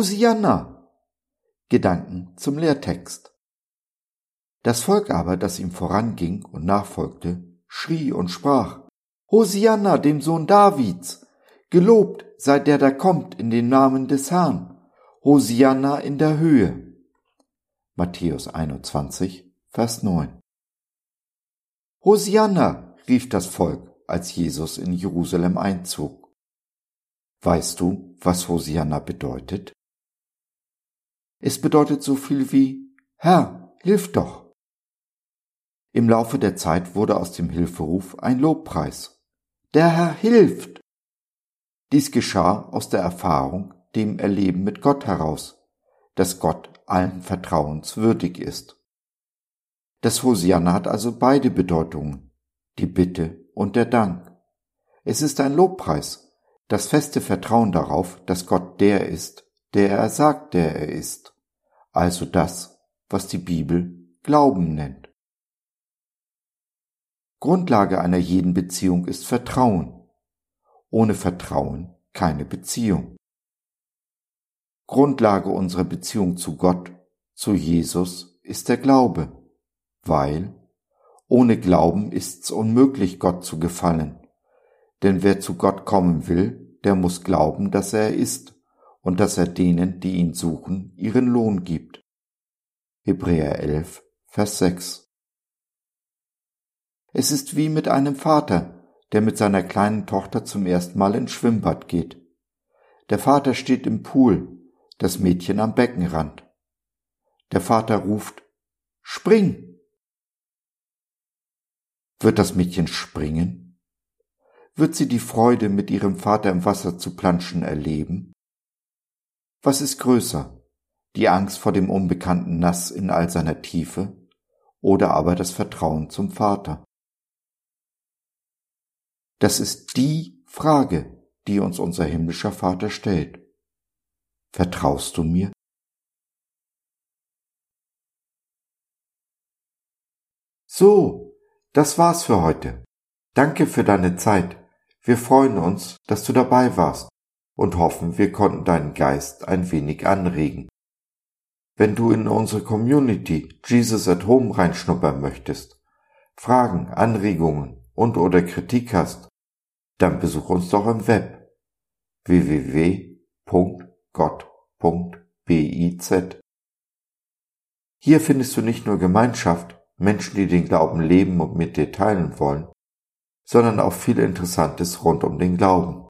Hosianna! Gedanken zum Lehrtext. Das Volk aber, das ihm voranging und nachfolgte, schrie und sprach, Hosianna, dem Sohn Davids! Gelobt sei der, der kommt in den Namen des Herrn! Hosianna in der Höhe! Matthäus 21, Vers 9. Hosianna, rief das Volk, als Jesus in Jerusalem einzog. Weißt du, was Hosianna bedeutet? Es bedeutet so viel wie Herr, hilf doch. Im Laufe der Zeit wurde aus dem Hilferuf ein Lobpreis. Der Herr hilft. Dies geschah aus der Erfahrung, dem Erleben mit Gott heraus, dass Gott allen Vertrauens würdig ist. Das Hosianna hat also beide Bedeutungen, die Bitte und der Dank. Es ist ein Lobpreis, das feste Vertrauen darauf, dass Gott der ist, der er sagt, der er ist, also das, was die Bibel Glauben nennt. Grundlage einer jeden Beziehung ist Vertrauen. Ohne Vertrauen keine Beziehung. Grundlage unserer Beziehung zu Gott, zu Jesus, ist der Glaube, weil ohne Glauben ist's unmöglich, Gott zu gefallen. Denn wer zu Gott kommen will, der muss glauben, dass er ist und dass er denen, die ihn suchen, ihren Lohn gibt. Hebräer 11, Vers 6 es ist wie mit einem Vater, der mit seiner kleinen Tochter zum ersten Mal ins Schwimmbad geht. Der Vater steht im Pool, das Mädchen am Beckenrand. Der Vater ruft Spring. Wird das Mädchen springen? Wird sie die Freude, mit ihrem Vater im Wasser zu planschen, erleben? Was ist größer, die Angst vor dem unbekannten Nass in all seiner Tiefe oder aber das Vertrauen zum Vater? Das ist die Frage, die uns unser himmlischer Vater stellt. Vertraust du mir? So, das war's für heute. Danke für deine Zeit. Wir freuen uns, dass du dabei warst und hoffen, wir konnten deinen Geist ein wenig anregen. Wenn du in unsere Community Jesus at Home reinschnuppern möchtest, Fragen, Anregungen und oder Kritik hast, dann besuch uns doch im Web www.gott.biz. Hier findest du nicht nur Gemeinschaft, Menschen, die den Glauben leben und mit dir teilen wollen, sondern auch viel Interessantes rund um den Glauben.